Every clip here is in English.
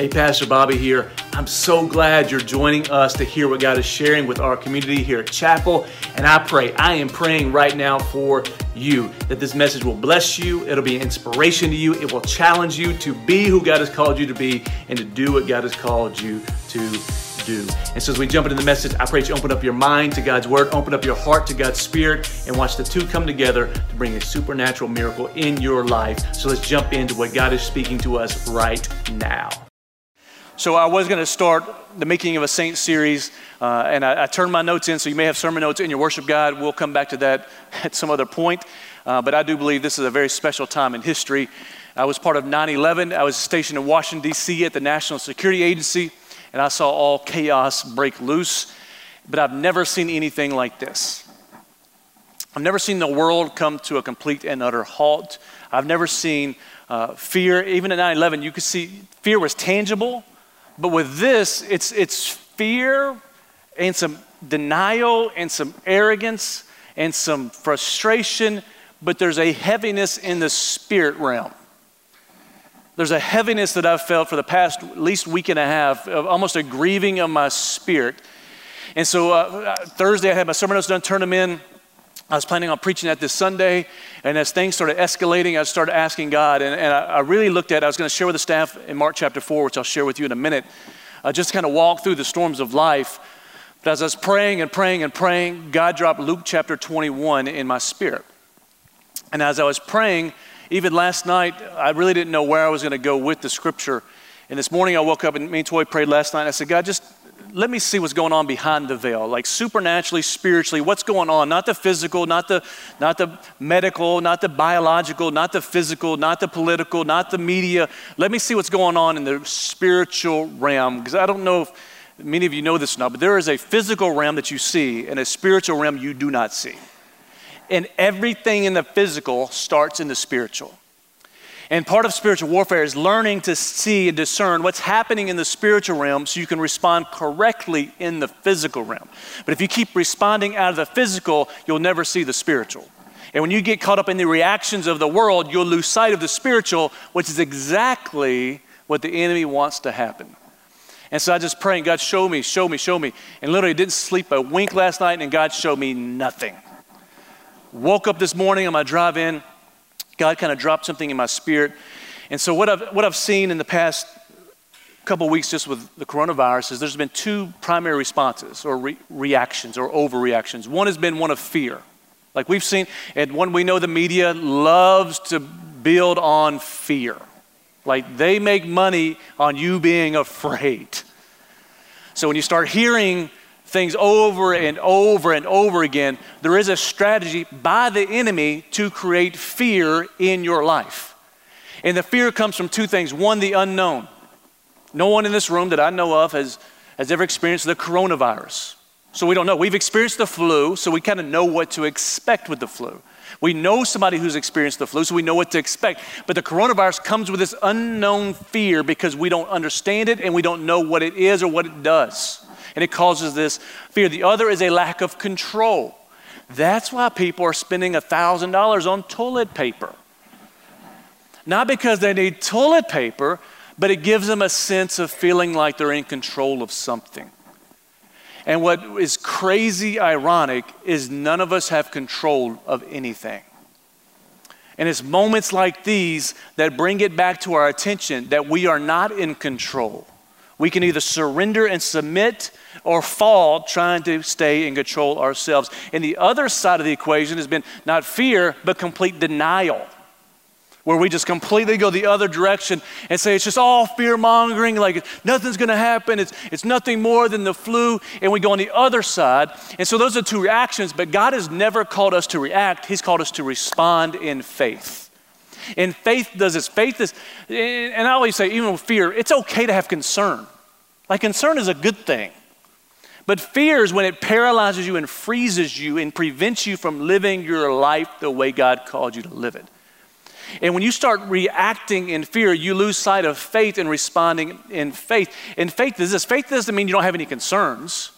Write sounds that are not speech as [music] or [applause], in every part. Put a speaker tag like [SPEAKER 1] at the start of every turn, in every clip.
[SPEAKER 1] Hey, Pastor Bobby here. I'm so glad you're joining us to hear what God is sharing with our community here at Chapel. And I pray, I am praying right now for you that this message will bless you. It'll be an inspiration to you. It will challenge you to be who God has called you to be and to do what God has called you to do. And so as we jump into the message, I pray you open up your mind to God's word, open up your heart to God's spirit, and watch the two come together to bring a supernatural miracle in your life. So let's jump into what God is speaking to us right now. So I was going to start the Making of a Saint series, uh, and I, I, turned my notes in, so you may have sermon notes in your worship guide. We'll come back to that [laughs] at some other point. Uh, but I do believe this is a very special time in history. I was part of 9 11. I was stationed in Washington, D.C. at the National Security Agency, and I saw all chaos break loose. But I've never seen anything like this. I've never seen the world come to a complete and utter halt. I've never seen uh, fear. Even at 9 11, you could see fear was tangible but with this, it's, it's fear and some denial and some arrogance and some frustration, but there's a heaviness in the spirit realm. There's a heaviness that I've felt for the past at least week and a half, of almost a grieving of my spirit. And so uh, Thursday, I had my sermon notes done, turned them in. I was planning on preaching that this Sunday, and as things started escalating, I started asking God, and, and I, I, really looked at. I was going to share with the staff in Mark chapter four, which I'll share with you in a minute, uh, just kind of walk through the storms of life. But as I was praying and praying and praying, God dropped Luke chapter 21 in my spirit. And as I was praying, even last night, I really didn't know where I was going to go with the scripture. And this morning, I woke up and me and Toy prayed last night. I said, God, just let me see what's going on behind the veil, like supernaturally, spiritually, what's going on? Not the physical, not the, not the medical, not the biological, not the physical, not the political, not the media. Let me see what's going on in the spiritual realm, because I don't know if many of you know this or not, but there is a physical realm that you see and a spiritual realm you do not see. And everything in the physical starts in the spiritual. And part of spiritual warfare is learning to see and discern what's happening in the spiritual realm so you can respond correctly in the physical realm. But if you keep responding out of the physical, you'll never see the spiritual. And when you get caught up in the reactions of the world, you'll lose sight of the spiritual, which is exactly what the enemy wants to happen. And so I just praying, God, show me, show me, show me. And literally didn't sleep a wink last night, and God showed me nothing. Woke up this morning on my drive in, God kind of dropped something in my spirit. And so, what I've, what I've seen in the past couple weeks just with the coronavirus is there's been two primary responses or re- reactions or overreactions. One has been one of fear. Like we've seen, and one we know the media loves to build on fear. Like they make money on you being afraid. So when you start hearing things over and over and over again, there is a strategy by the enemy to create fear in your life. And the fear comes from two things one, the unknown. No one in this room that I know of has, has ever experienced the coronavirus. So we don't know. We've experienced the flu, so we kind of know what to expect with the flu. We know somebody who's experienced the flu, so we know what to expect. But the coronavirus comes with this unknown fear because we don't understand it and we don't know what it is or what it does and it causes this fear. The other is a lack of control. That's why people are spending $1,000 on toilet paper. Not because they need toilet paper, but it gives them a sense of feeling like they're in control of something. And what is crazy ironic is none of us have control of anything. And it's moments like these that bring it back to our attention that we are not in control. We can either surrender and submit or fall trying to stay in control ourselves. And the other side of the equation has been not fear, but complete denial, where we just completely go the other direction and say it's just all fear mongering, like nothing's going to happen, it's, it's nothing more than the flu. And we go on the other side. And so those are two reactions, but God has never called us to react, He's called us to respond in faith. And faith does this. Faith is, and I always say, even with fear, it's okay to have concern. Like concern is a good thing. But fear is when it paralyzes you and freezes you and prevents you from living your life the way God called you to live it. And when you start reacting in fear, you lose sight of faith and responding in faith. And faith is this faith doesn't mean you don't have any concerns.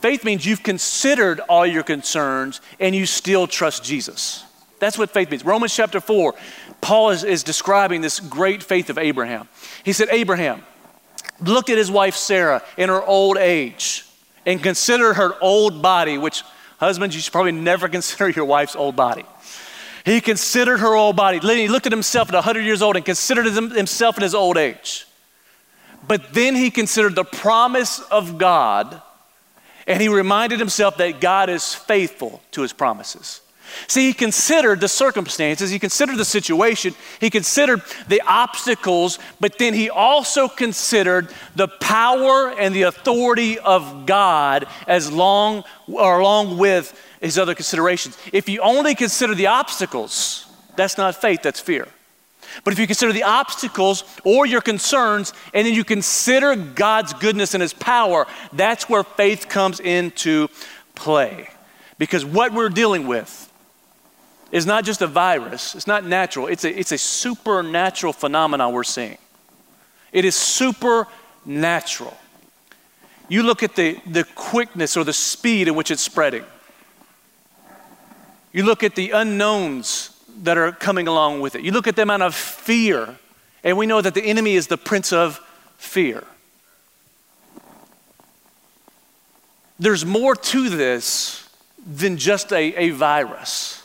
[SPEAKER 1] Faith means you've considered all your concerns and you still trust Jesus. That's what faith means. Romans chapter 4, Paul is, is describing this great faith of Abraham. He said, Abraham, looked at his wife Sarah in her old age and considered her old body, which husbands, you should probably never [laughs] consider your wife's old body. He considered her old body. He looked at himself at 100 years old and considered himself in his old age. But then he considered the promise of God and he reminded himself that God is faithful to his promises. See, he considered the circumstances, he considered the situation, he considered the obstacles, but then he also considered the power and the authority of God as long or along with his other considerations. If you only consider the obstacles, that's not faith, that's fear. But if you consider the obstacles or your concerns, and then you consider God's goodness and His power, that's where faith comes into play. Because what we're dealing with is not just a virus, it's not natural, it's a, it's a supernatural phenomenon we're seeing. It is supernatural. You look at the, the quickness or the speed in which it's spreading. You look at the unknowns that are coming along with it. You look at the amount of fear, and we know that the enemy is the prince of fear. There's more to this than just a, a virus.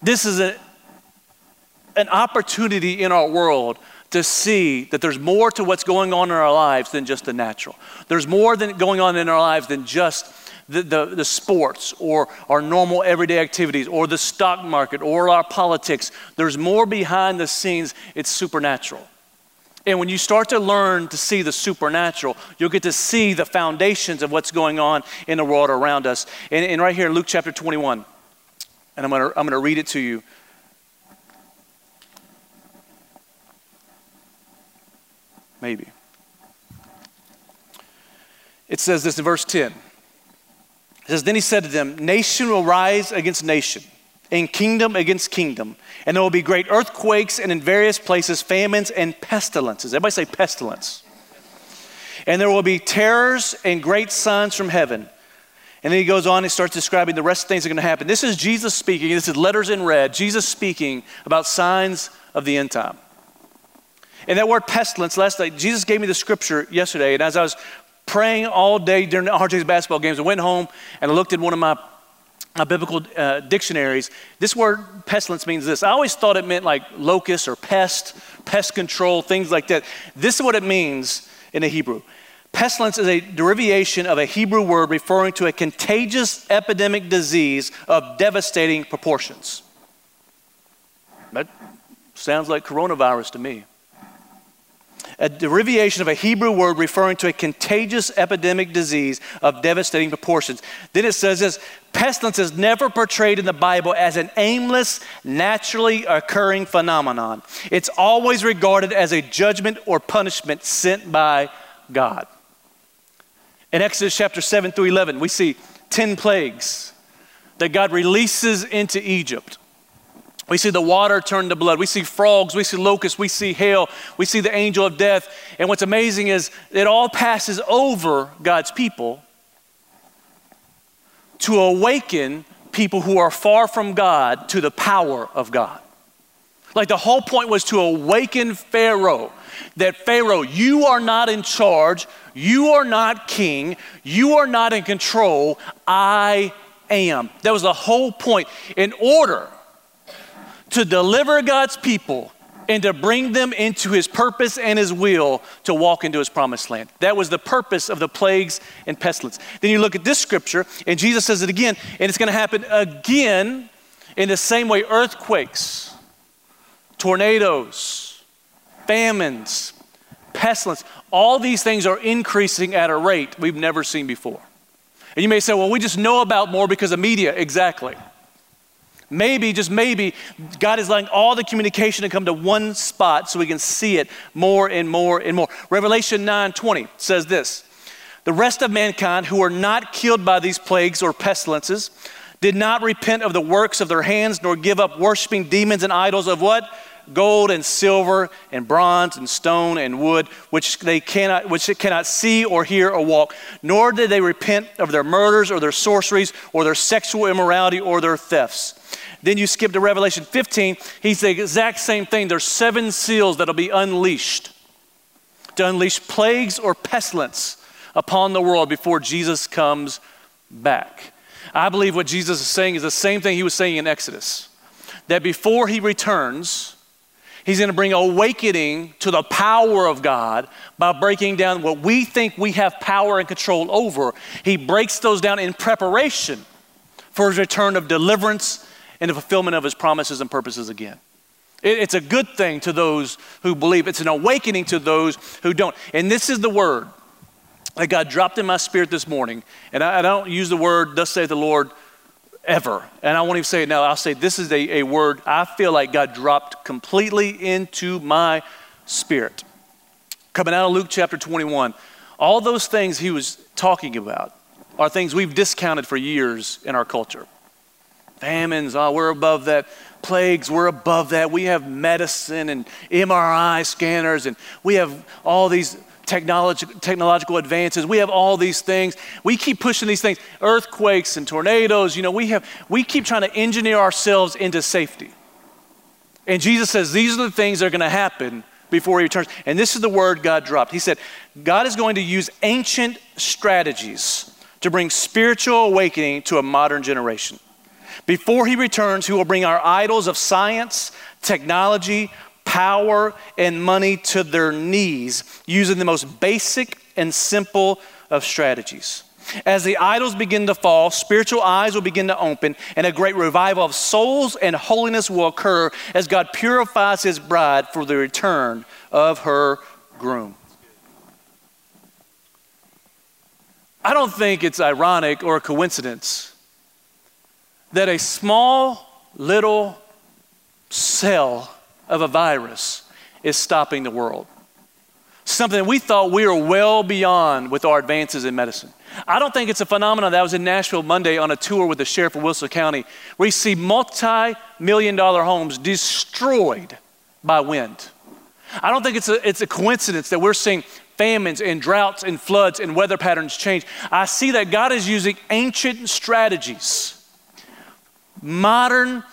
[SPEAKER 1] This is a, an opportunity in our world to see that there's more to what's going on in our lives than just the natural. There's more than going on in our lives than just the, the, the, sports or our normal everyday activities or the stock market or our politics. There's more behind the scenes, it's supernatural. And when you start to learn to see the supernatural, you'll get to see the foundations of what's going on in the world around us. And, and right here in Luke chapter 21, and I'm going to I'm going to read it to you. Maybe. It says this in verse 10. It says, Then he said to them, Nation will rise against nation, and kingdom against kingdom, and there will be great earthquakes, and in various places famines and pestilences. Everybody say pestilence. And there will be terrors and great signs from heaven. And then he goes on and starts describing the rest of things that are going to happen. This is Jesus speaking. This is letters in red. Jesus speaking about signs of the end time. And that word pestilence, last night, Jesus gave me the scripture yesterday. And as I was praying all day during the RJ's basketball games. I went home and I looked at one of my, my biblical uh, dictionaries. This word pestilence means this. I always thought it meant like locust or pest, pest control, things like that. This is what it means in the Hebrew. Pestilence is a derivation of a Hebrew word referring to a contagious epidemic disease of devastating proportions. That sounds like coronavirus to me a derivation of a Hebrew word referring to a contagious epidemic disease of devastating proportions. Then it says this pestilence is never portrayed in the Bible as an aimless, naturally occurring phenomenon. It's always regarded as a judgment or punishment sent by God. In Exodus chapter 7 through 11, we see 10 plagues that God releases into Egypt. We see the water turn to blood. We see frogs. We see locusts. We see hail. We see the angel of death. And what's amazing is it all passes over God's people to awaken people who are far from God to the power of God. Like the whole point was to awaken Pharaoh that Pharaoh, you are not in charge, you are not king, you are not in control, I am. That was the whole point. In order to deliver God's people and to bring them into his purpose and his will to walk into his promised land. That was the purpose of the plagues and pestilence. Then you look at this scripture, and Jesus says it again, and it's going to happen again in the same way earthquakes, tornadoes, famines, pestilence, all these things are increasing at a rate we've never seen before. And you may say, well, we just know about more because of media. Exactly. Maybe, just maybe, God is letting all the communication to come to one spot so we can see it more and more and more. Revelation 9 20 says this The rest of mankind who are not killed by these plagues or pestilences did not repent of the works of their hands, nor give up worshiping demons and idols of what? Gold and silver and bronze and stone and wood, which they cannot, which it cannot see or hear or walk. Nor did they repent of their murders or their sorceries or their sexual immorality or their thefts. Then you skip to Revelation 15, he's the exact same thing. There's seven seals that'll be unleashed to unleash plagues or pestilence upon the world before Jesus comes back. I believe what Jesus is saying is the same thing he was saying in Exodus that before he returns, he's going to bring awakening to the power of God by breaking down what we think we have power and control over. He breaks those down in preparation for his return of deliverance and the fulfillment of his promises and purposes again. it's a good thing to those who believe, it's an awakening to those who don't. And this is the word that God dropped in my spirit this morning. And I, I don't use the word, thus say the Lord, ever. And I won't even say it now. I'll say this is a, a word I feel like God dropped completely into my spirit. Coming out of Luke chapter 21, all those things he was talking about are things we've discounted for years in our culture. Famines, oh, we're above that. Plagues, we're above that. We have medicine and MRI scanners, and we have all these technology, technological advances. We have all these things. We keep pushing these things, earthquakes and tornadoes. You know, we, have, we keep trying to engineer ourselves into safety. And Jesus says these are the things that are going to happen before he returns. And this is the word God dropped. He said, God is going to use ancient strategies to bring spiritual awakening to a modern generation. Before he returns, he will bring our idols of science, technology, power and money to their knees using the most basic and simple of strategies. As the idols begin to fall, spiritual eyes will begin to open, and a great revival of souls and holiness will occur as God purifies his bride for the return of her groom. I don't think it's ironic or a coincidence that a small little cell of a virus is stopping the world. Something we thought we were well beyond with our advances in medicine. I don't think it's a phenomenon that was in Nashville Monday on a tour with the sheriff of Wilson County, where you see multi million dollar homes destroyed by wind. I don't think it's a, it's a coincidence that we're seeing famines and droughts and floods and weather patterns change. I see that God is using ancient strategies. Modern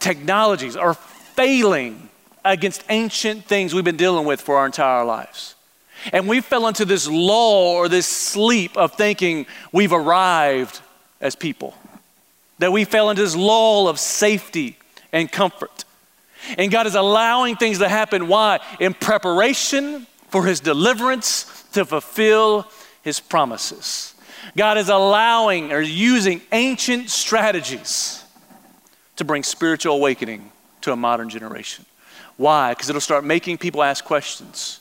[SPEAKER 1] technologies are failing against ancient things we've been dealing with for our entire lives. And we fell into this lull or this sleep of thinking we've arrived as people. That we fell into this lull of safety and comfort. And God is allowing things to happen. Why? In preparation for His deliverance to fulfill His promises. God is allowing or using ancient strategies to bring spiritual awakening to a modern generation. Why? Because it'll start making people ask questions.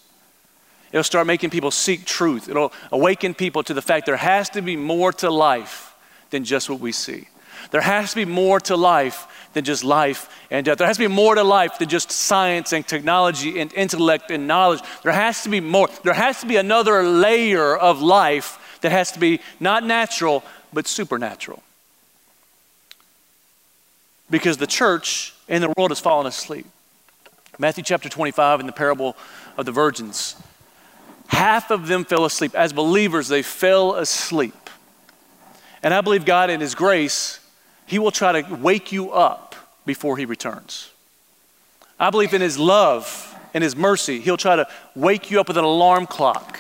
[SPEAKER 1] It'll start making people seek truth. It'll awaken people to the fact there has to be more to life than just what we see. There has to be more to life than just life and death. There has to be more to life than just science and technology and intellect and knowledge. There has to be more. There has to be another layer of life that has to be not natural, but supernatural. Because the church and the world has fallen asleep. Matthew chapter 25 in the parable of the virgins. Half of them fell asleep. As believers, they fell asleep. And I believe God, in His grace, He will try to wake you up before He returns. I believe in His love and His mercy, He'll try to wake you up with an alarm clock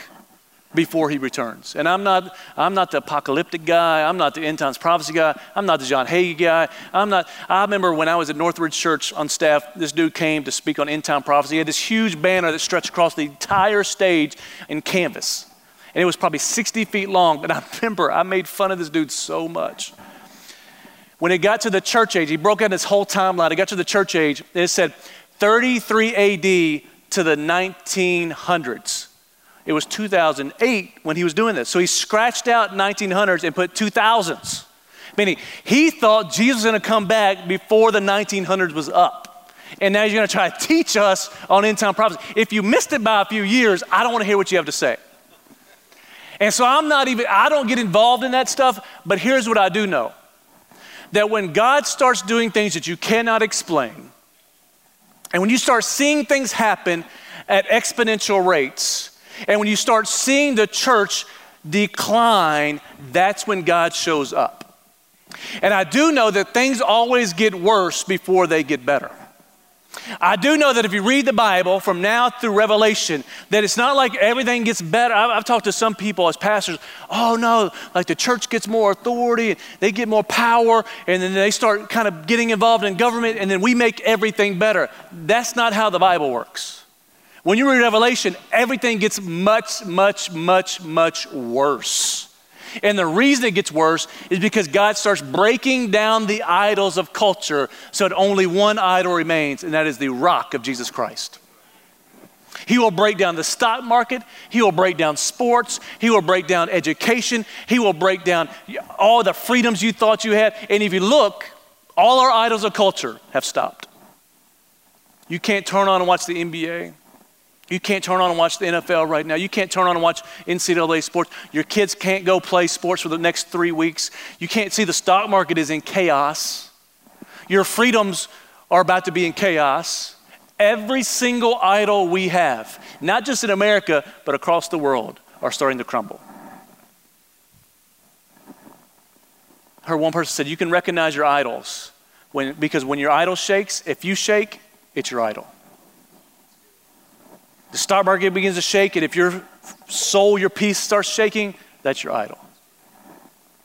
[SPEAKER 1] before he returns. And I'm not, I'm not the apocalyptic guy. I'm not the end times prophecy guy. I'm not the John Hagee guy. I'm not, I remember when I was at Northridge Church on staff, this dude came to speak on end time prophecy. He had this huge banner that stretched across the entire stage in canvas. And it was probably 60 feet long. And I [laughs] remember I made fun of this dude so much. When it got to the church age, he broke out his whole timeline. It got to the church age, it said 33 AD to the 1900s. It was 2008 when he was doing this. So he scratched out 1900s and put 2000s. Meaning, he thought Jesus was going to come back before the 1900s was up. And now he's going to try to teach us on end time prophecy. If you missed it by a few years, I don't want to hear what you have to say. And so I'm not even, I don't get involved in that stuff, but here's what I do know that when God starts doing things that you cannot explain, and when you start seeing things happen at exponential rates, and when you start seeing the church decline, that's when God shows up. And I do know that things always get worse before they get better. I do know that if you read the Bible from now through Revelation, that it's not like everything gets better. I've, I've, talked to some people as pastors, oh no, like the church gets more authority, and they get more power, and then they start kind of getting involved in government, and then we make everything better. That's not how the Bible works. When you read Revelation, everything gets much, much, much, much worse. And the reason it gets worse is because God starts breaking down the idols of culture so that only one idol remains, and that is the rock of Jesus Christ. He will break down the stock market. He will break down sports. He will break down education. He will break down all the freedoms you thought you had. And if you look, all our idols of culture have stopped. You can't turn on and watch the NBA. You can't turn on and watch the NFL right now. You can't turn on and watch NCAA sports. Your kids can't go play sports for the next three weeks. You can't see the stock market is in chaos. Your freedoms are about to be in chaos. Every single idol we have, not just in America, but across the world, are starting to crumble. Her one person said, You can recognize your idols when, because when your idol shakes, if you shake, it's your idol the stock market begins to shake, and if your soul, your peace starts shaking, that's your idol.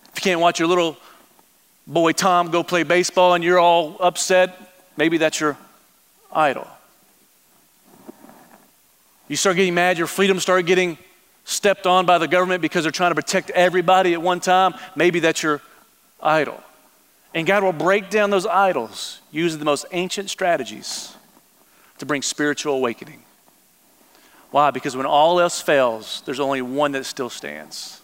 [SPEAKER 1] If you can't watch your little boy Tom go play baseball and you're all upset, maybe that's your idol. You start getting mad, your freedom start getting stepped on by the government because they're trying to protect everybody at one time, maybe that's your idol. And God will break down those idols using the most ancient strategies to bring spiritual awakening. Why? Because when all else fails, there's only one that still stands.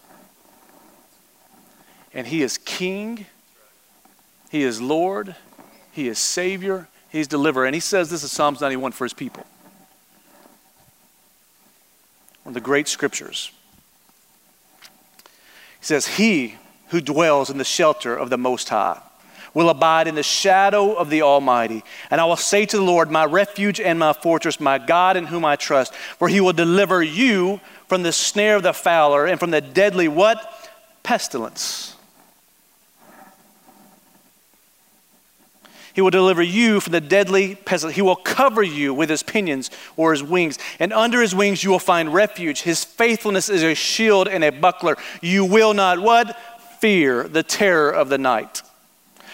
[SPEAKER 1] And He is King, He is Lord, He is Savior, He's Deliverer. And He says this is Psalms 91 for His people. One of the great scriptures. He says, He who dwells in the shelter of the Most High will abide in the shadow of the Almighty. And I will say to the Lord, my refuge and my fortress, my God in whom I trust, for he will deliver you from the snare of the fowler and from the deadly what? Pestilence. He will deliver you from the deadly pestilence. He will cover you with his pinions or his wings. And under his wings you will find refuge. His faithfulness is a shield and a buckler. You will not what? Fear the terror of the night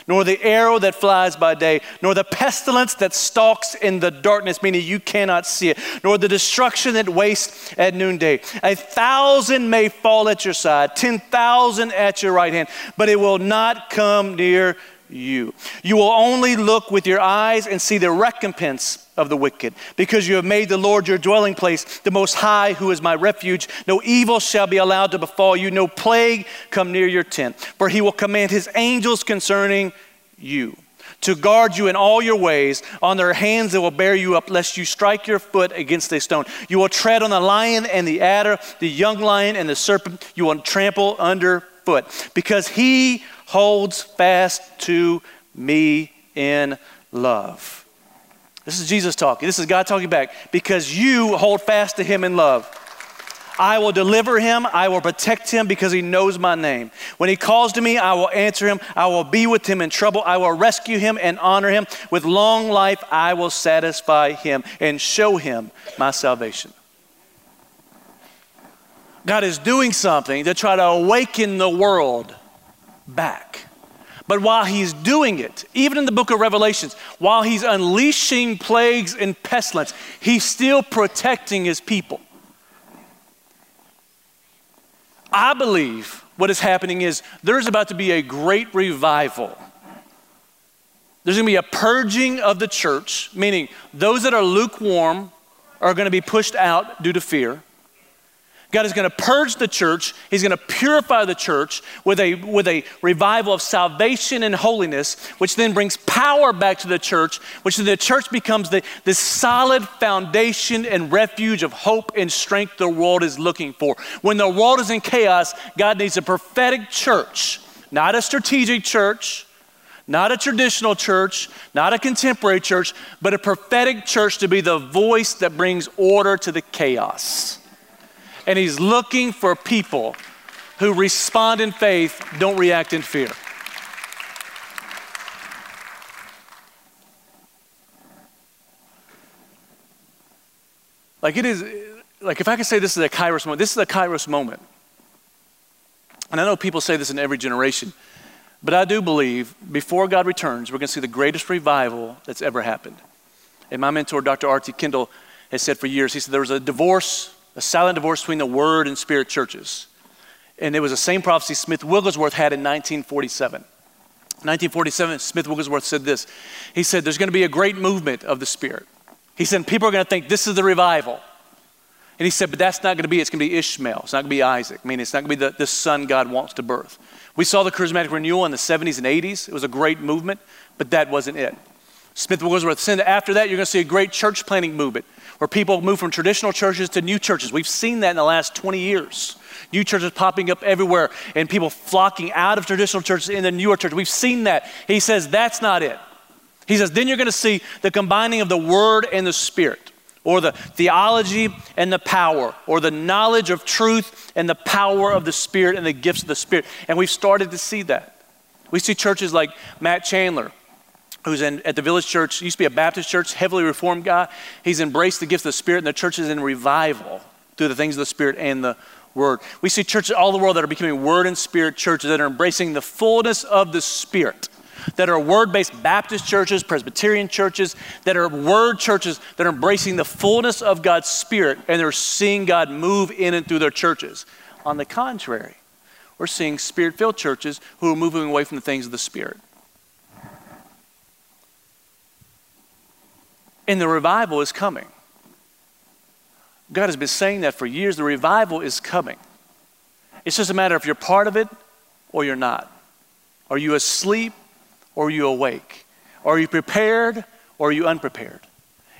[SPEAKER 1] nor the arrow that flies by day, nor the pestilence that stalks in the darkness, meaning you cannot see it, nor the destruction that wastes at noonday. A thousand may fall at your side, 10,000 at your right hand, but it will not come near you. You will only look with your eyes and see the recompense of the wicked, because you have made the Lord your dwelling place, the Most High, who is my refuge. No evil shall be allowed to befall you, no plague come near your tent. For he will command his angels concerning you to guard you in all your ways. On their hands they will bear you up, lest you strike your foot against a stone. You will tread on the lion and the adder, the young lion and the serpent. You will trample underfoot, because he holds fast to me in love. This is Jesus talking. This is God talking back. Because you hold fast to him in love. I will deliver him. I will protect him because he knows my name. When he calls to me, I will answer him. I will be with him in trouble. I will rescue him and honor him. With long life, I will satisfy him and show him my salvation. God is doing something to try to awaken the world back. But while he's doing it, even in the book of Revelations, while he's unleashing plagues and pestilence, he's still protecting his people. I believe what is happening is there's about to be a great revival. There's going to be a purging of the church, meaning those that are lukewarm are going to be pushed out due to fear. God is going to purge the church. He's going to purify the church with a, with a revival of salvation and holiness, which then brings power back to the church, which then the church becomes the, the solid foundation and refuge of hope and strength the world is looking for. When the world is in chaos, God needs a prophetic church, not a strategic church, not a traditional church, not a contemporary church, but a prophetic church to be the voice that brings order to the chaos. And he's looking for people who respond in faith, don't react in fear. Like it is, like if I could say this is a kairos moment, this is a kairos moment. And I know people say this in every generation, but I do believe before God returns, we're going to see the greatest revival that's ever happened. And my mentor, Dr. R.T. Kendall, has said for years, he said there was a divorce, a silent divorce between the Word and Spirit churches. And it was the same prophecy Smith Wigglesworth had in 1947. 1947, Smith Wigglesworth said this. He said, There's going to be a great movement of the Spirit. He said, People are going to think this is the revival. And he said, But that's not going to be, it's going to be Ishmael. It's not going to be Isaac. I mean, it's not going to be the, the son God wants to birth. We saw the charismatic renewal in the 70s and 80s. It was a great movement, but that wasn't it. Smith Wigglesworth said after that, you're going to see a great church planting movement where people move from traditional churches to new churches. We've seen that in the last 20 years. New churches popping up everywhere and people flocking out of traditional churches into newer churches. We've seen that. He says that's not it. He says, then you're going to see the combining of the Word and the Spirit or the theology and the power, or the knowledge of truth and the power of the Spirit and the gifts of the Spirit. And we've started to see that. We see churches like Matt Chandler, who's in, at the Village Church, used to be a Baptist church, heavily reformed guy. He's embraced the gifts of the Spirit, and the church is in revival through the things of the Spirit and the Word. We see churches all the world that are becoming Word and Spirit churches that are embracing the fullness of the Spirit that are word based Baptist churches, Presbyterian churches, that are word churches that are embracing the fullness of God's Spirit and they're seeing God move in and through their churches. On the contrary, we're seeing spirit filled churches who are moving away from the things of the Spirit. And the revival is coming. God has been saying that for years. The revival is coming. It's just a matter if you're part of it or you're not. Are you asleep or are you awake? Are you prepared or are you unprepared?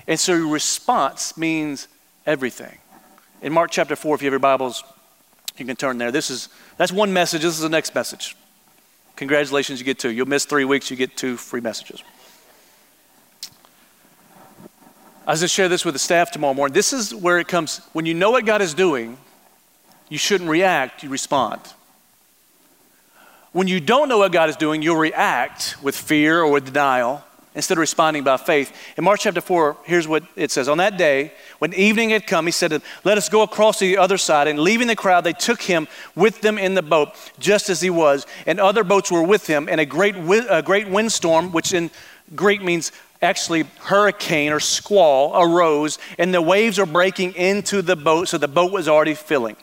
[SPEAKER 1] And so your response means everything. In Mark chapter 4, if you have your Bibles, you can turn there. This is that's one message. This is the next message. Congratulations, you get two. You'll miss three weeks, you get two free messages. I was going to share this with the staff tomorrow morning. This is where it comes when you know what God is doing, you shouldn't react, you respond. When you don't know what God is doing, you'll react with fear or with denial instead of responding by faith. In Mark chapter 4, here's what it says On that day, when evening had come, he said, Let us go across to the other side. And leaving the crowd, they took him with them in the boat, just as he was. And other boats were with him. And a great, a great windstorm, which in Greek means actually hurricane or squall, arose. And the waves are breaking into the boat, so the boat was already filling.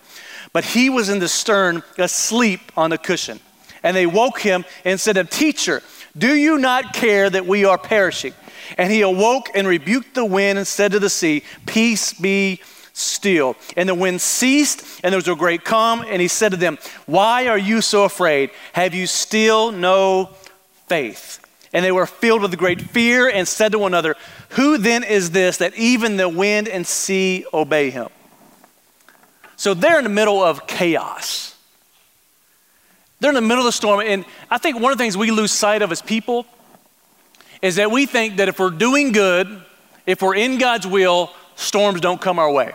[SPEAKER 1] But he was in the stern, asleep on the cushion. And they woke him and said to him, Teacher, do you not care that we are perishing? And he awoke and rebuked the wind and said to the sea, Peace be still. And the wind ceased, and there was a great calm. And he said to them, Why are you so afraid? Have you still no faith? And they were filled with great fear and said to one another, Who then is this that even the wind and sea obey him? So they're in the middle of chaos. They're in the middle of the storm. And I think one of the things we lose sight of as people is that we think that if we're doing good, if we're in God's will, storms don't come our way.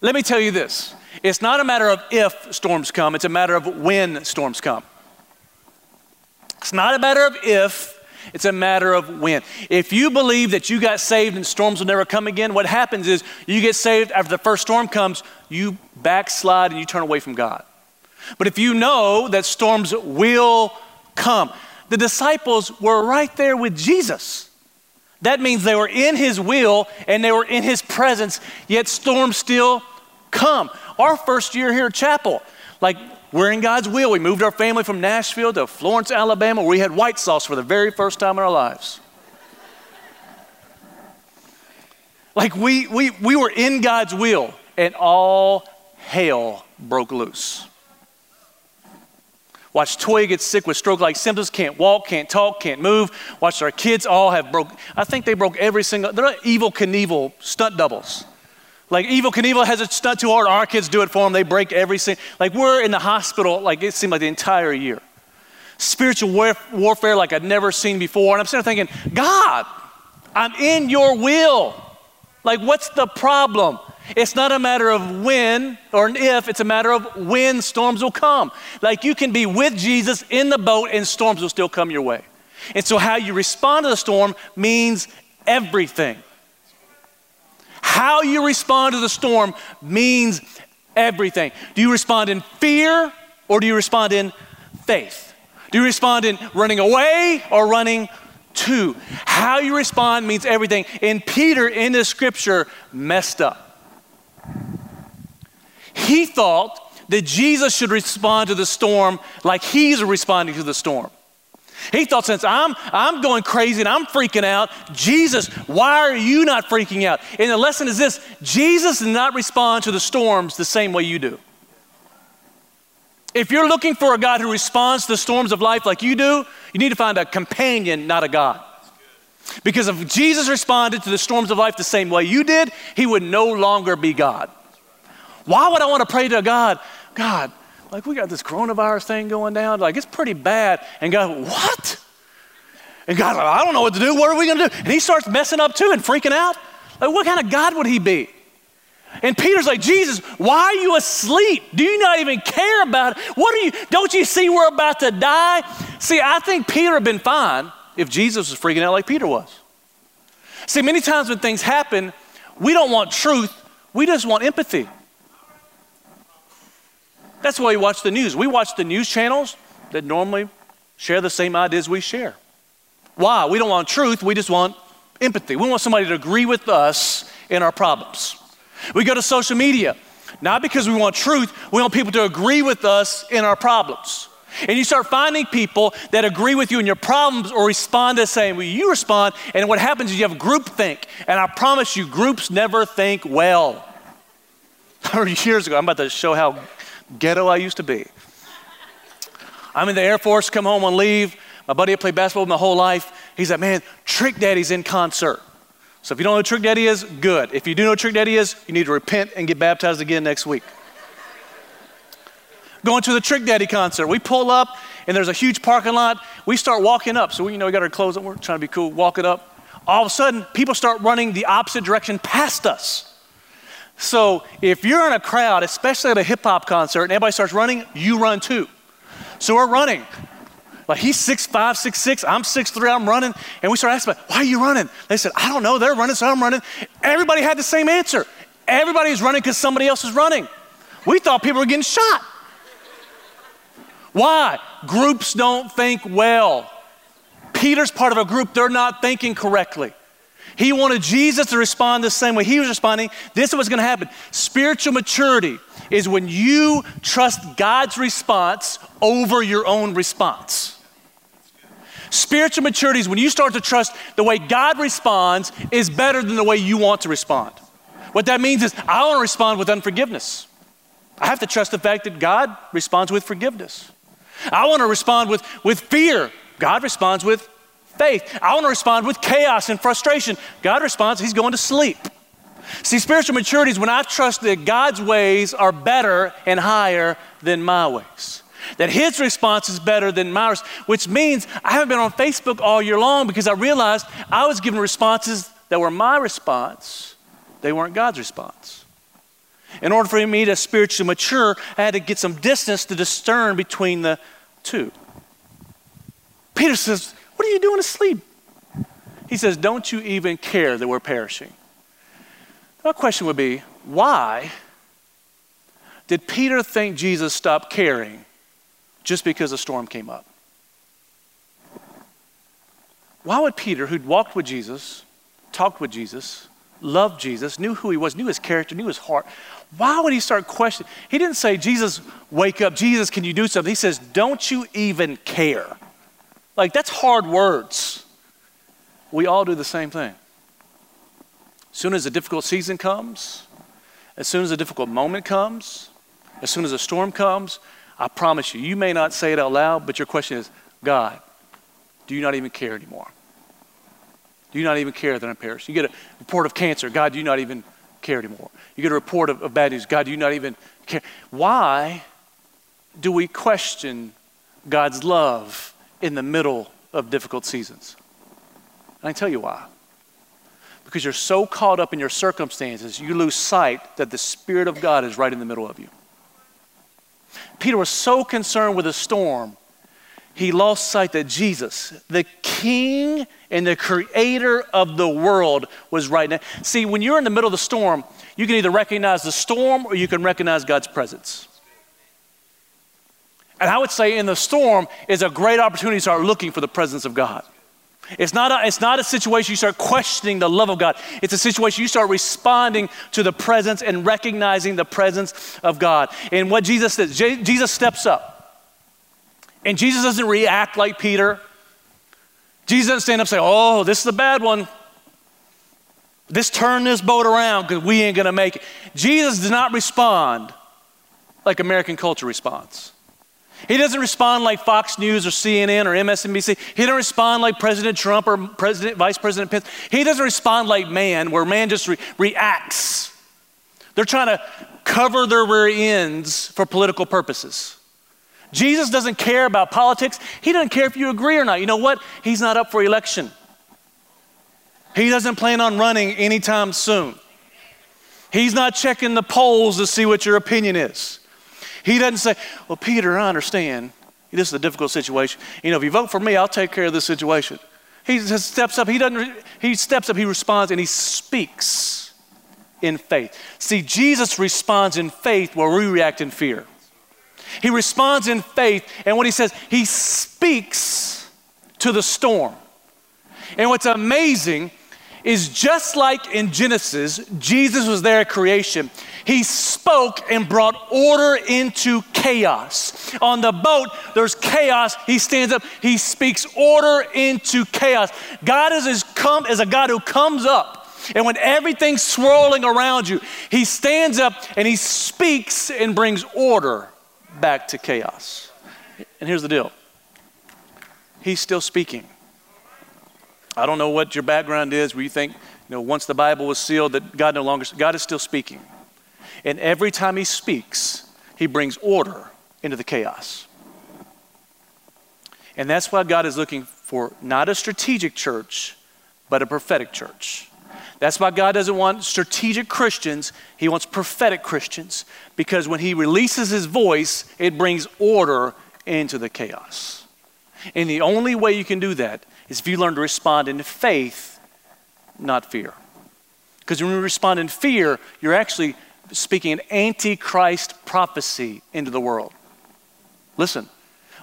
[SPEAKER 1] Let me tell you this it's not a matter of if storms come, it's a matter of when storms come. It's not a matter of if, it's a matter of when. If you believe that you got saved and storms will never come again, what happens is you get saved after the first storm comes, you backslide and you turn away from God. But if you know that storms will come, the disciples were right there with Jesus. That means they were in his will and they were in his presence, yet storms still come. Our first year here at Chapel, like we're in God's will. We moved our family from Nashville to Florence, Alabama, where we had white sauce for the very first time in our lives. Like we, we, we were in God's will, and all hell broke loose. Watch Toya get sick with stroke-like symptoms, can't walk, can't talk, can't move. Watch our kids all have broke. I think they broke every single. They're like Evel Knievel stunt doubles. Like Evel Knievel has it's not too hard, our kids do it for them. They break every single. Like we're in the hospital. Like it seemed like the entire year. Spiritual war- warfare like I'd never seen before, and I'm sitting there thinking, God, I'm in Your will. Like what's the problem? It's not a matter of when or if, it's a matter of when storms will come. Like you can be with Jesus in the boat and storms will still come your way. And so, how you respond to the storm means everything. How you respond to the storm means everything. Do you respond in fear or do you respond in faith? Do you respond in running away or running to? How you respond means everything. And Peter in the scripture messed up. He thought that Jesus should respond to the storm like he's responding to the storm. He thought, since I'm, I'm going crazy and I'm freaking out, Jesus, why are you not freaking out? And the lesson is this Jesus does not respond to the storms the same way you do. If you're looking for a God who responds to the storms of life like you do, you need to find a companion, not a God. Because if Jesus responded to the storms of life the same way you did, he would no longer be God. Why would I want to pray to a God? God, like we got this coronavirus thing going down, like it's pretty bad. And God, what? And God's like, I don't know what to do. What are we going to do? And he starts messing up too and freaking out. Like, what kind of God would he be? And Peter's like, Jesus, why are you asleep? Do you not even care about it? What are you, don't you see we're about to die? See, I think Peter had been fine if Jesus was freaking out like Peter was. See, many times when things happen, we don't want truth, we just want empathy. That's why we watch the news. We watch the news channels that normally share the same ideas we share. Why? We don't want truth, we just want empathy. We want somebody to agree with us in our problems. We go to social media, not because we want truth, we want people to agree with us in our problems. And you start finding people that agree with you in your problems or respond the same way you respond. And what happens is you have groupthink. And I promise you, groups never think well. [laughs] Years ago, I'm about to show how ghetto I used to be. I'm in the Air Force, come home on leave. My buddy had played basketball my whole life. He's like, man, Trick Daddy's in concert. So if you don't know what Trick Daddy is, good. If you do know what Trick Daddy is, you need to repent and get baptized again next week. Going to the Trick Daddy concert. We pull up, and there's a huge parking lot. We start walking up. So we, you know, we got our clothes on. We're trying to be cool, walking up. All of a sudden, people start running the opposite direction past us. So if you're in a crowd, especially at a hip hop concert, and everybody starts running, you run too. So we're running. Like he's six five, six six. I'm six three. I'm running, and we start asking, "Why are you running?" They said, "I don't know. They're running, so I'm running." Everybody had the same answer. Everybody's running because somebody else is running. We thought people were getting shot. Why? Groups don't think well. Peter's part of a group, they're not thinking correctly. He wanted Jesus to respond the same way he was responding. This is what's going to happen. Spiritual maturity is when you trust God's response over your own response. Spiritual maturity is when you start to trust the way God responds is better than the way you want to respond. What that means is, I want to respond with unforgiveness. I have to trust the fact that God responds with forgiveness. I want to respond with, with fear. God responds with faith. I want to respond with chaos and frustration. God responds, He's going to sleep. See, spiritual maturity is when I trust that God's ways are better and higher than my ways. That His response is better than mine, which means I haven't been on Facebook all year long because I realized I was given responses that were my response, they weren't God's response. In order for me to spiritually mature, I had to get some distance to discern between the two. Peter says, what are you doing asleep? He says, Don't you even care that we're perishing? My question would be, why did Peter think Jesus stopped caring just because a storm came up? Why would Peter, who'd walked with Jesus, talked with Jesus, loved Jesus, knew who he was, knew his character, knew his heart, why would he start questioning? He didn't say, Jesus, wake up. Jesus, can you do something? He says, Don't you even care? Like, that's hard words. We all do the same thing. As soon as a difficult season comes, as soon as a difficult moment comes, as soon as a storm comes, I promise you, you may not say it out loud, but your question is God, do you not even care anymore? Do you not even care that I'm perishing? You get a report of cancer. God, do you not even care anymore? You get a report of, of bad news. God, do you not even care? Why do we question God's love in the middle of difficult seasons. And I tell you why. Because you're so caught up in your circumstances, you lose sight that the Spirit of God is right in the middle of you. Peter was so concerned with the storm, he lost sight that Jesus, the King and the Creator of the world, was right now. See, when you're in the middle of the storm, you can either recognize the storm or you can recognize God's presence. And I would say in the storm is a great opportunity to start looking for the presence of God. It's not, a, it's not a situation you start questioning the love of God. It's a situation you start responding to the presence and recognizing the presence of God. And what Jesus says, Jesus steps up. And Jesus doesn't react like Peter. Jesus doesn't stand up and say, Oh, this is a bad one. This turn this boat around because we ain't gonna make it. Jesus does not respond like American culture responds. He doesn't respond like Fox News or CNN or MSNBC. He doesn't respond like President Trump or President, Vice President Pence. He doesn't respond like man, where man just re- reacts. They're trying to cover their rear ends for political purposes. Jesus doesn't care about politics. He doesn't care if you agree or not. You know what? He's not up for election. He doesn't plan on running anytime soon. He's not checking the polls to see what your opinion is. He doesn't say, Well, Peter, I understand. This is a difficult situation. You know, if you vote for me, I'll take care of this situation. He steps up, he doesn't, he steps up, he responds, and he speaks in faith. See, Jesus responds in faith where we react in fear. He responds in faith, and what he says, he speaks to the storm. And what's amazing is just like in Genesis, Jesus was there at creation. He spoke and brought order into chaos. On the boat, there's chaos. He stands up, he speaks order into chaos. God is, is, come, a God who comes up. And when everything's swirling around you, he stands up and he speaks and brings order back to chaos. And here's the deal He's still speaking. I don't know what your background is where you think, you know, once the Bible was sealed, that God no longer, God is still speaking. And every time He speaks, He brings order into the chaos. And that's why God is looking for not a strategic church, but a prophetic church. That's why God doesn't want strategic Christians, He wants prophetic Christians, because when He releases His voice, it brings order into the chaos. And the only way you can do that is if you learn to respond in faith, not fear. Because when you respond in fear, you're actually speaking an antichrist prophecy into the world. Listen,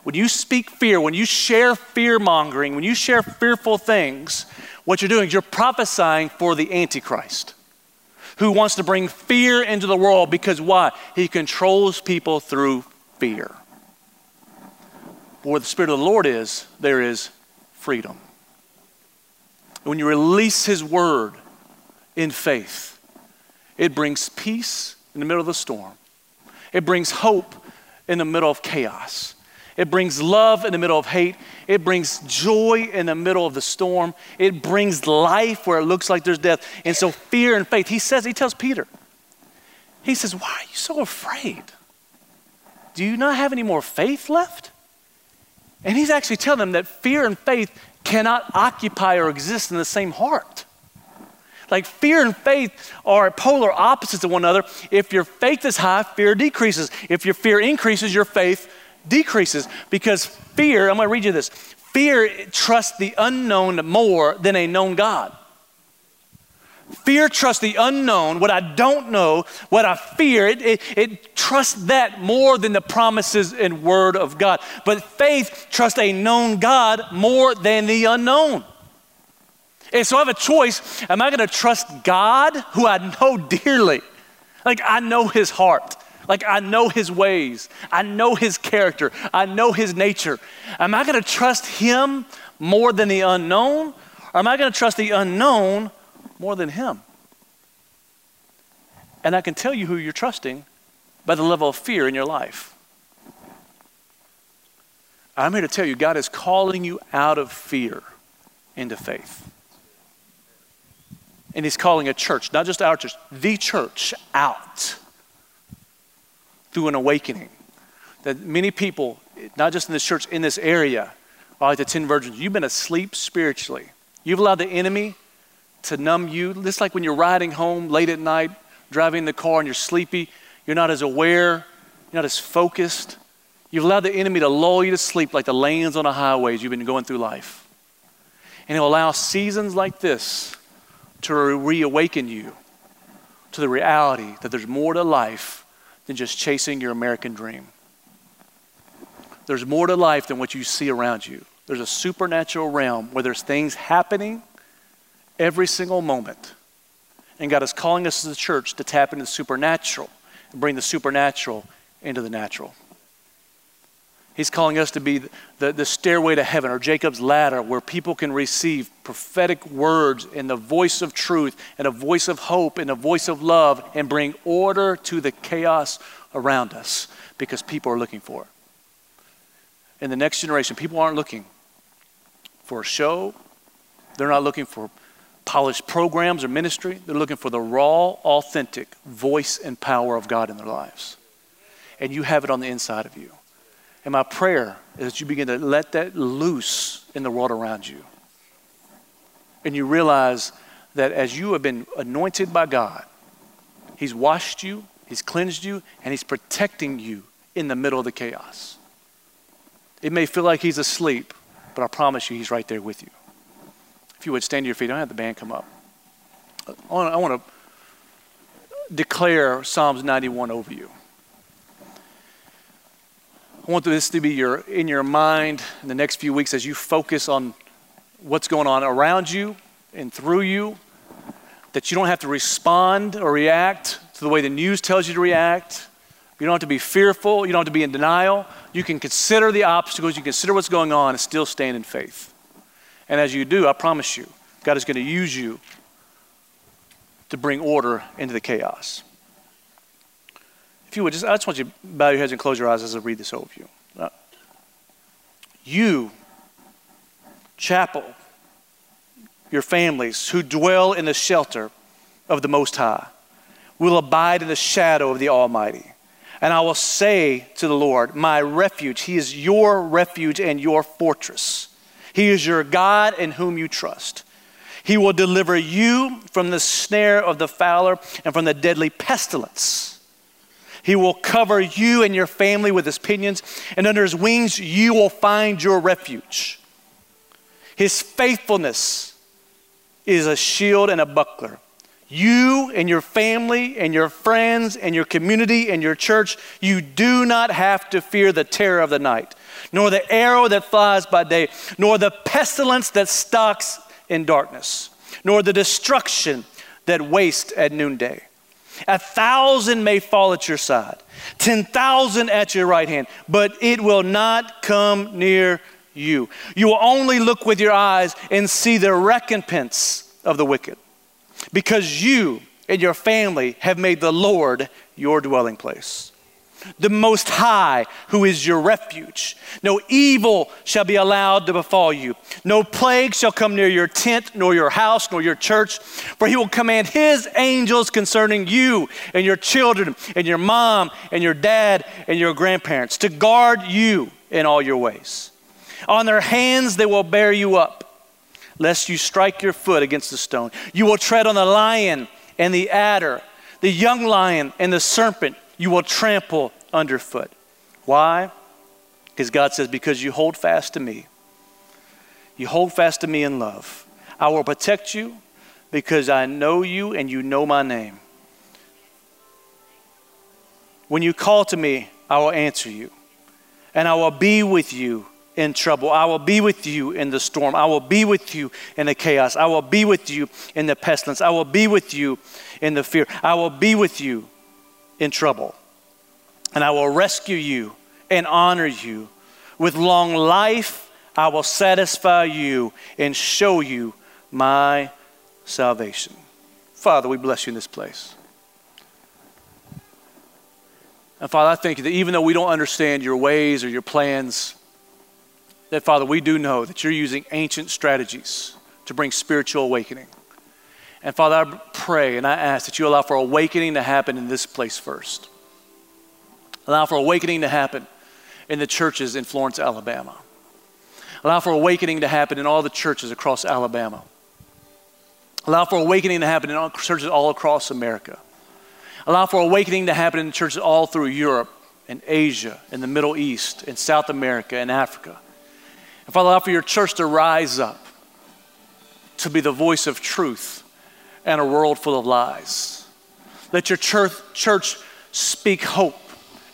[SPEAKER 1] when you speak fear, when you share fear mongering, when you share fearful things, what you're doing is you're prophesying for the Antichrist who wants to bring fear into the world because why? He controls people through fear. Where the Spirit of the Lord is, there is freedom. When you release His word in faith, it brings peace in the middle of the storm, it brings hope in the middle of chaos. It brings love in the middle of hate. It brings joy in the middle of the storm. It brings life where it looks like there's death. And so, fear and faith. He says, he tells Peter, he says, Why are you so afraid? Do you not have any more faith left? And he's actually telling them that fear and faith cannot occupy or exist in the same heart. Like fear and faith are polar opposites of one another. If your faith is high, fear decreases. If your fear increases, your faith decreases because fear, I'm going to read you this fear trusts the unknown more than a known God. Fear trusts the unknown, what I don't know, what I fear. It, it, it, trusts that more than the promises and word of God. But faith trusts a known God more than the unknown. And so I have a choice. Am I going to trust God, who I know dearly? Like I know his heart. Like, I know his ways, I know his character, I know his nature. Am I going to trust him more than the unknown? Or am I going to trust the unknown more than him? And I can tell you who you're trusting by the level of fear in your life. I'm here to tell you, God is calling you out of fear into faith. And He's calling a church, not just our church, the church out through an awakening. That many people, not just in this church, in this area, are like the 10 virgins. You've been asleep spiritually. You've allowed the enemy to numb you. Just like when you're riding home late at night, driving the car, and you're sleepy, you're not as aware, you're not as focused. You've allowed the enemy to lull you to sleep like the lanes on the highways you've been going through life. And he'll allow seasons like this to reawaken you to the reality that there's more to life than just chasing your American dream. There's more to life than what you see around you. There's a supernatural realm where there's things happening every single moment. And God is calling us as a church to tap into the supernatural and bring the supernatural into the natural. He's calling us to be the, the stairway to heaven or Jacob's ladder where people can receive prophetic words and the voice of truth and a voice of hope and a voice of love and bring order to the chaos around us because people are looking for it. In the next generation, people aren't looking for a show, they're not looking for polished programs or ministry. They're looking for the raw, authentic voice and power of God in their lives. And you have it on the inside of you. And my prayer is that you begin to let that loose in the world around you. And you realize that as you have been anointed by God, He's washed you, He's cleansed you, and He's protecting you in the middle of the chaos. It may feel like He's asleep, but I promise you, He's right there with you. If you would stand to your feet, I have the band come up. I want to declare Psalms 91 over you. I want this to be your, in your mind in the next few weeks as you focus on what's going on around you and through you, that you don't have to respond or react to the way the news tells you to react. You don't have to be fearful. You don't have to be in denial. You can consider the obstacles, you consider what's going on, and still stand in faith. And as you do, I promise you, God is going to use you to bring order into the chaos. If you would just, I just want you to bow your heads and close your eyes as I read this over you. Uh, you, chapel, your families who dwell in the shelter of the Most High, will abide in the shadow of the Almighty. And I will say to the Lord, My refuge, He is your refuge and your fortress. He is your God in whom you trust. He will deliver you from the snare of the fowler and from the deadly pestilence. He will cover you and your family with his pinions, and under his wings you will find your refuge. His faithfulness is a shield and a buckler. You and your family and your friends and your community and your church, you do not have to fear the terror of the night, nor the arrow that flies by day, nor the pestilence that stalks in darkness, nor the destruction that wastes at noonday. A thousand may fall at your side, 10,000 at your right hand, but it will not come near you. You will only look with your eyes and see the recompense of the wicked, because you and your family have made the Lord your dwelling place the Most High, who is your refuge. No evil shall be allowed to befall you. No plague shall come near your tent, nor your house, nor your church, for he will command his angels concerning you and your children, and your mom, and your dad, and your grandparents to guard you in all your ways. On their hands they will bear you up, lest you strike your foot against the stone. You will tread on the lion and the adder, the young lion and the serpent you will trample underfoot. Why? Because God says, Because you hold fast to me. You hold fast to me in love. I will protect you because I know you and you know my name. When you call to me, I will answer you, and I will be with you in trouble. I will be with you in the storm. I will be with you in the chaos. I will be with you in the pestilence. I will be with you in the fear. I will be with you in trouble. And I will rescue you and honor you. With long life, I will satisfy you and show you my salvation. Father, we bless you in this place. And Father, I thank you that even though we don't understand your ways or your plans, that Father, we do know that you're using ancient strategies to bring spiritual awakening. And Father, I pray and I ask that you allow for awakening to happen in this place first. Allow for awakening to happen in the churches in Florence, Alabama. Allow for awakening to happen in all the churches across Alabama. Allow for awakening to happen in all churches all across America. Allow for awakening to happen in churches all through Europe and Asia and the Middle East and South America and Africa. And Father, allow for your church to rise up to be the voice of truth in a world full of lies. Let your church, church speak hope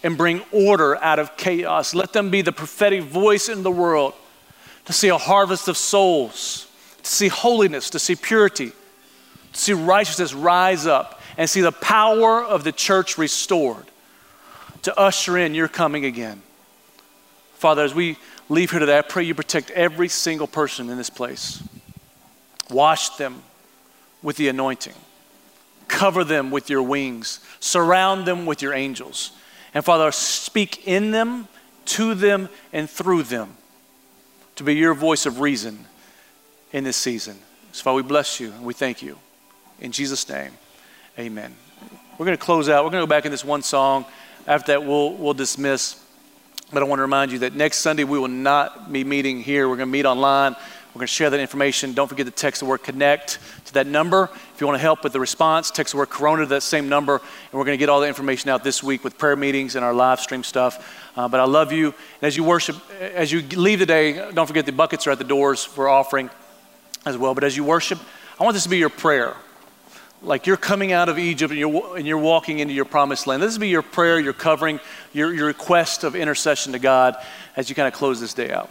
[SPEAKER 1] and bring order out of chaos. Let them be the prophetic voice in the world to see a harvest of souls, to see holiness, to see purity, to see righteousness rise up, and see the power of the church restored to usher in your coming again. Father, as we leave here today, I pray you protect every single person in this place. Wash them with the anointing. Cover them with your wings. Surround them with your angels. And Father, speak in them, to them, and through them to be your voice of reason in this season. So, Father, we bless you and we thank you. In Jesus' name, amen. We're going to close out. We're going to go back in this one song. After that, we'll, we'll dismiss. But I want to remind you that next Sunday we will not be meeting here. We're going to meet online. We're going to share that information. Don't forget to text the word connect to that number. If you want to help with the response, text the word corona to that same number. And we're going to get all the information out this week with prayer meetings and our live stream stuff. Uh, but I love you. And as you worship, as you leave today, don't forget the buckets are at the doors for offering as well. But as you worship, I want this to be your prayer. Like you're coming out of Egypt and you're, and you're walking into your promised land. This will be your prayer, your covering, your, your request of intercession to God as you kind of close this day out.